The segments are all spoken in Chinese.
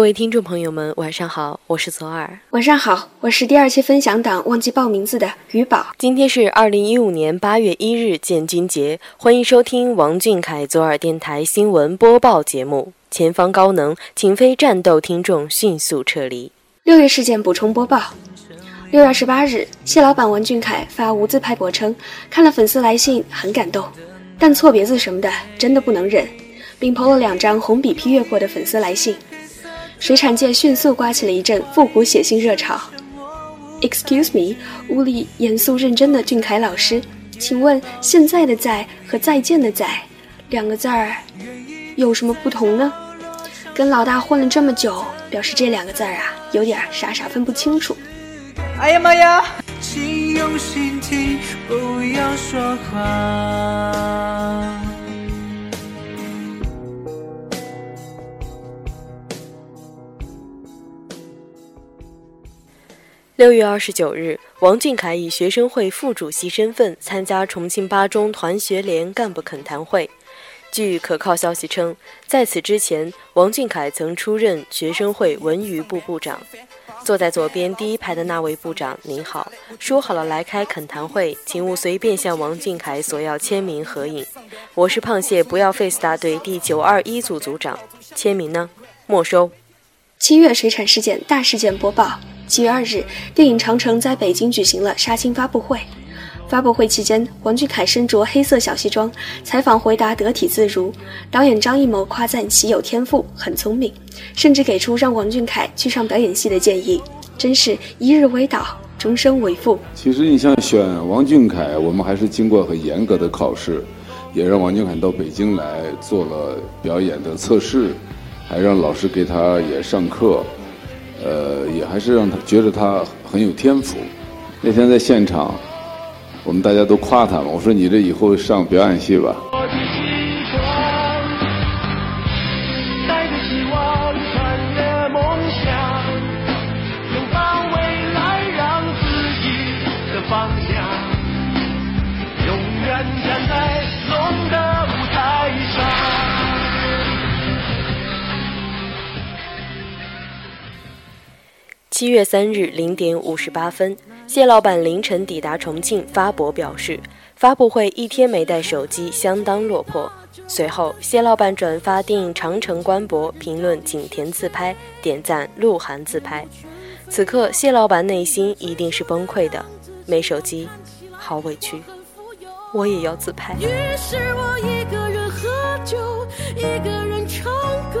各位听众朋友们，晚上好，我是左耳。晚上好，我是第二期分享党忘记报名字的于宝。今天是二零一五年八月一日建军节，欢迎收听王俊凯左耳电台新闻播报节目。前方高能，请非战斗听众迅速撤离。六月事件补充播报：六月二十八日，谢老板王俊凯发无字拍博称，看了粉丝来信很感动，但错别字什么的真的不能忍，并 PO 了两张红笔批阅过的粉丝来信。水产界迅速刮起了一阵复古写信热潮。Excuse me，屋里严肃认真的俊凯老师，请问现在的在和再见的在两个字儿有什么不同呢？跟老大混了这么久，表示这两个字儿啊，有点傻傻分不清楚。哎呀妈呀！请用心听，不要说话。六月二十九日，王俊凯以学生会副主席身份参加重庆八中团学联干部恳谈会。据可靠消息称，在此之前，王俊凯曾出任学生会文娱部部长。坐在左边第一排的那位部长，您好，说好了来开恳谈会，请勿随便向王俊凯索要签名合影。我是胖蟹不要 face 大队第九二一组组长，签名呢？没收。七月水产事件大事件播报。七月二日，电影《长城》在北京举行了杀青发布会。发布会期间，王俊凯身着黑色小西装，采访回答得体自如。导演张艺谋夸赞其有天赋，很聪明，甚至给出让王俊凯去上表演系的建议。真是一日为导，终生为父。其实你像选王俊凯，我们还是经过很严格的考试，也让王俊凯到北京来做了表演的测试，还让老师给他也上课。呃，也还是让他觉得他很有天赋。那天在现场，我们大家都夸他嘛。我说：“你这以后上表演系吧。”七月三日零点五十八分，谢老板凌晨抵达重庆发博表示，发布会一天没带手机相当落魄。随后，谢老板转发电影《长城》官博，评论景甜自拍，点赞鹿晗自拍。此刻，谢老板内心一定是崩溃的，没手机，好委屈，我也要自拍。于是我一个人喝酒，一个人唱歌，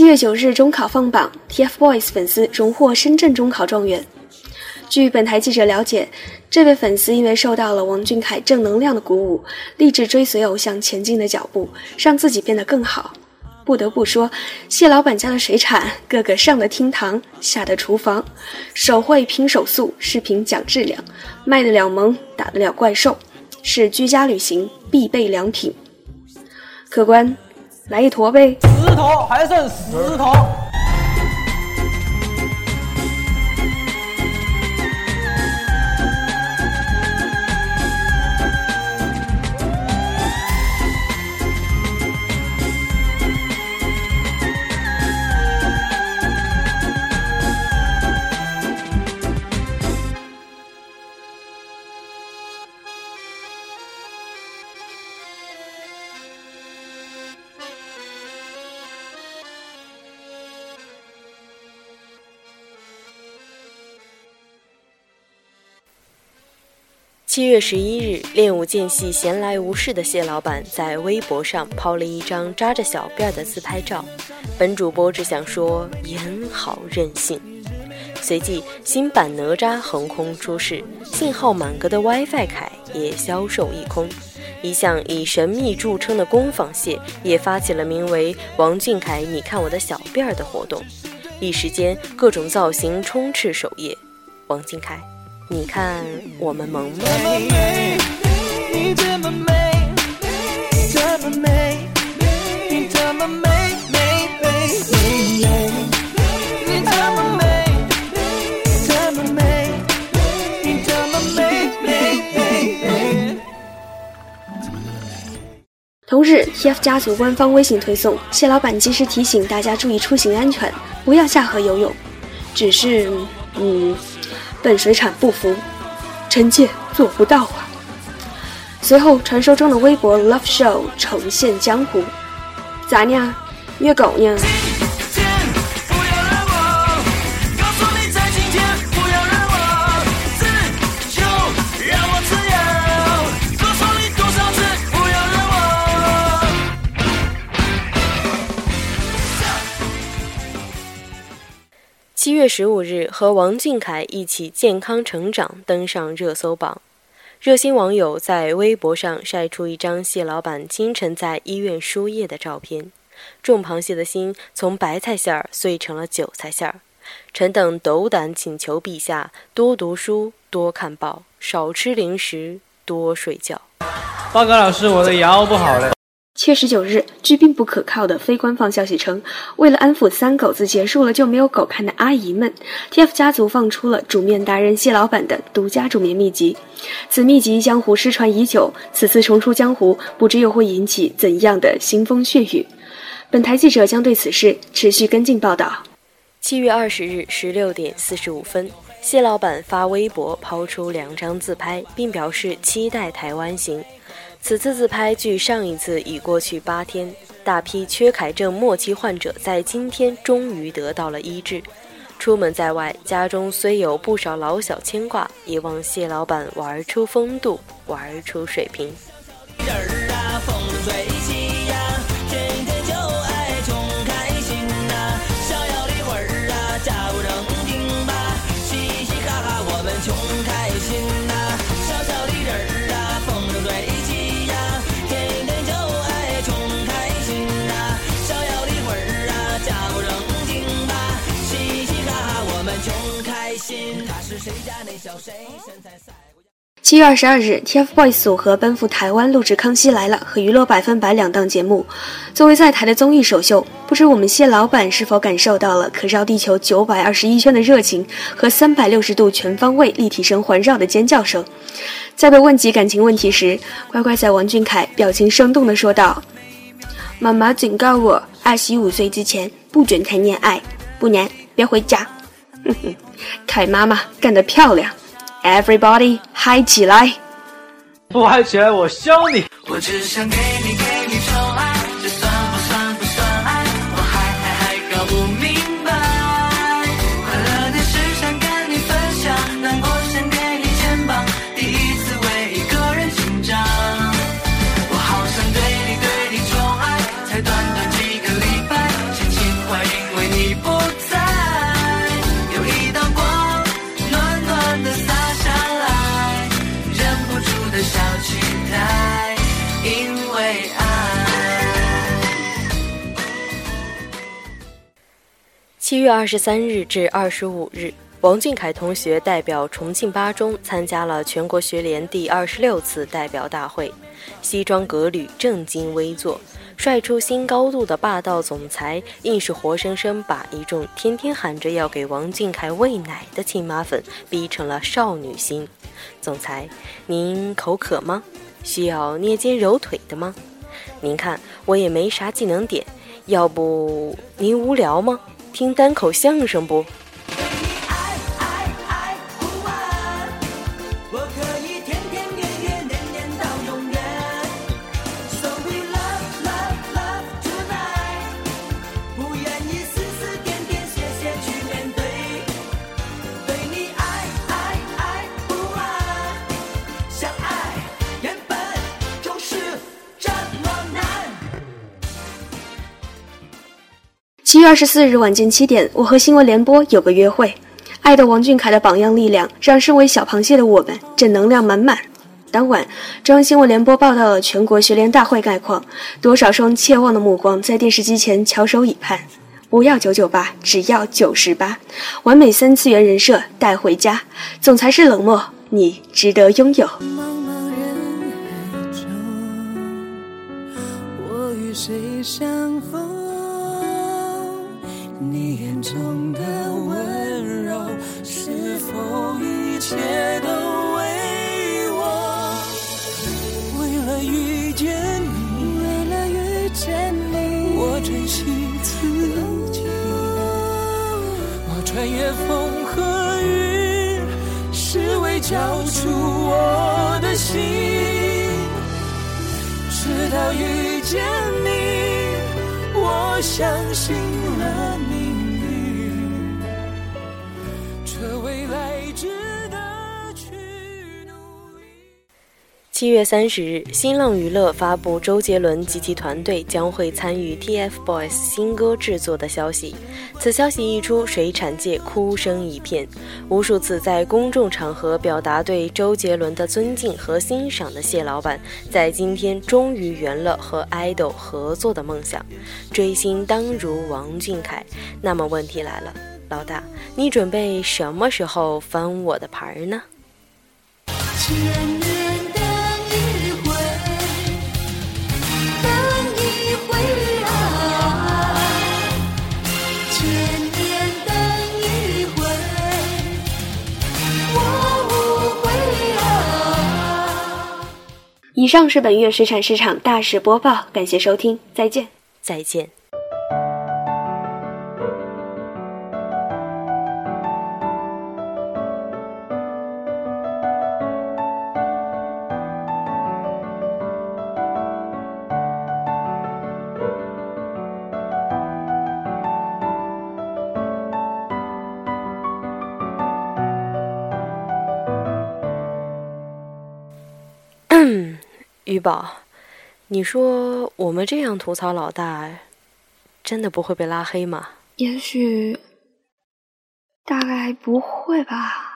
七月九日，中考放榜，TFBOYS 粉丝荣获深圳中考状元。据本台记者了解，这位粉丝因为受到了王俊凯正能量的鼓舞，立志追随偶像前进的脚步，让自己变得更好。不得不说，谢老板家的水产个个上得厅堂，下得厨房，手绘拼手速，视频讲质量，卖得了萌，打得了怪兽，是居家旅行必备良品。客官，来一坨呗。还剩十桶。七月十一日，练武间隙闲来无事的谢老板在微博上抛了一张扎着小辫儿的自拍照。本主播只想说，颜好任性。随即，新版哪吒横空出世，信号满格的 WiFi 凯也销售一空。一向以神秘著称的工坊蟹也发起了名为“王俊凯，你看我的小辫儿”的活动。一时间各种造型充斥首页。王俊凯，你看我们萌吗？你这么美，这么美，你这么美，美美美美，你这么美，这么美，你这么美，美美美。同日，TF 家族官方微信推送，谢老板及时提醒大家注意出行安全，不要下河游泳。只是，嗯，本水产不服，臣妾做不到啊。随后，传说中的微博 Love Show 重现江湖，咋呢？虐狗呢？一月十五日，和王俊凯一起健康成长登上热搜榜。热心网友在微博上晒出一张谢老板清晨在医院输液的照片，种螃蟹的心从白菜馅儿碎成了韭菜馅儿。臣等斗胆请求陛下多读书、多看报、少吃零食、多睡觉。报告老师，我的腰不好了。七月十九日，据并不可靠的非官方消息称，为了安抚三狗子结束了就没有狗看的阿姨们，TF 家族放出了煮面达人谢老板的独家煮面秘籍。此秘籍江湖失传已久，此次重出江湖，不知又会引起怎样的腥风血雨。本台记者将对此事持续跟进报道。七月二十日十六点四十五分，谢老板发微博抛出两张自拍，并表示期待台湾行。此次自拍距上一次已过去八天，大批缺钙症末期患者在今天终于得到了医治。出门在外，家中虽有不少老小牵挂，也望谢老板玩出风度，玩出水平。七月二十二日，TFBOYS 组合奔赴台湾录制《康熙来了》和《娱乐百分百》两档节目。作为在台的综艺首秀，不知我们谢老板是否感受到了可绕地球九百二十一圈的热情和三百六十度全方位立体声环绕的尖叫声？在被问及感情问题时，乖乖仔王俊凯表情生动地说道：“妈妈警告我，二十五岁之前不准谈恋爱，不然别回家。”哼哼，凯妈妈干得漂亮！Everybody 嗨起来！不嗨起来，我削你！我只想给你给七月二十三日至二十五日，王俊凯同学代表重庆八中参加了全国学联第二十六次代表大会，西装革履，正襟危坐，帅出新高度的霸道总裁，硬是活生生把一众天天喊着要给王俊凯喂奶的亲妈粉逼成了少女心。总裁，您口渴吗？需要捏肩揉腿的吗？您看我也没啥技能点，要不您无聊吗？听单口相声不？七月二十四日晚间七点，我和新闻联播有个约会。爱的王俊凯的榜样力量，让身为小螃蟹的我们正能量满满。当晚，中央新闻联播报道了全国学联大会概况，多少双切望的目光在电视机前翘首以盼。不要九九八，只要九十八，完美三次元人设带回家。总裁是冷漠，你值得拥有。茫茫人海中，我与谁相？你眼中的温柔，是否一切都为我？为了遇见你，为了遇见你，我珍惜自己，我穿越风和雨，是为交出我的心。直到遇见你，我相信了你七月三十日，新浪娱乐发布周杰伦及其团队将会参与 TFBOYS 新歌制作的消息。此消息一出，水产界哭声一片。无数次在公众场合表达对周杰伦的尊敬和欣赏的谢老板，在今天终于圆了和 idol 合作的梦想。追星当如王俊凯，那么问题来了，老大，你准备什么时候翻我的牌儿呢？以上是本月水产市场大事播报，感谢收听，再见。再见。玉宝，你说我们这样吐槽老大，真的不会被拉黑吗？也许，大概不会吧。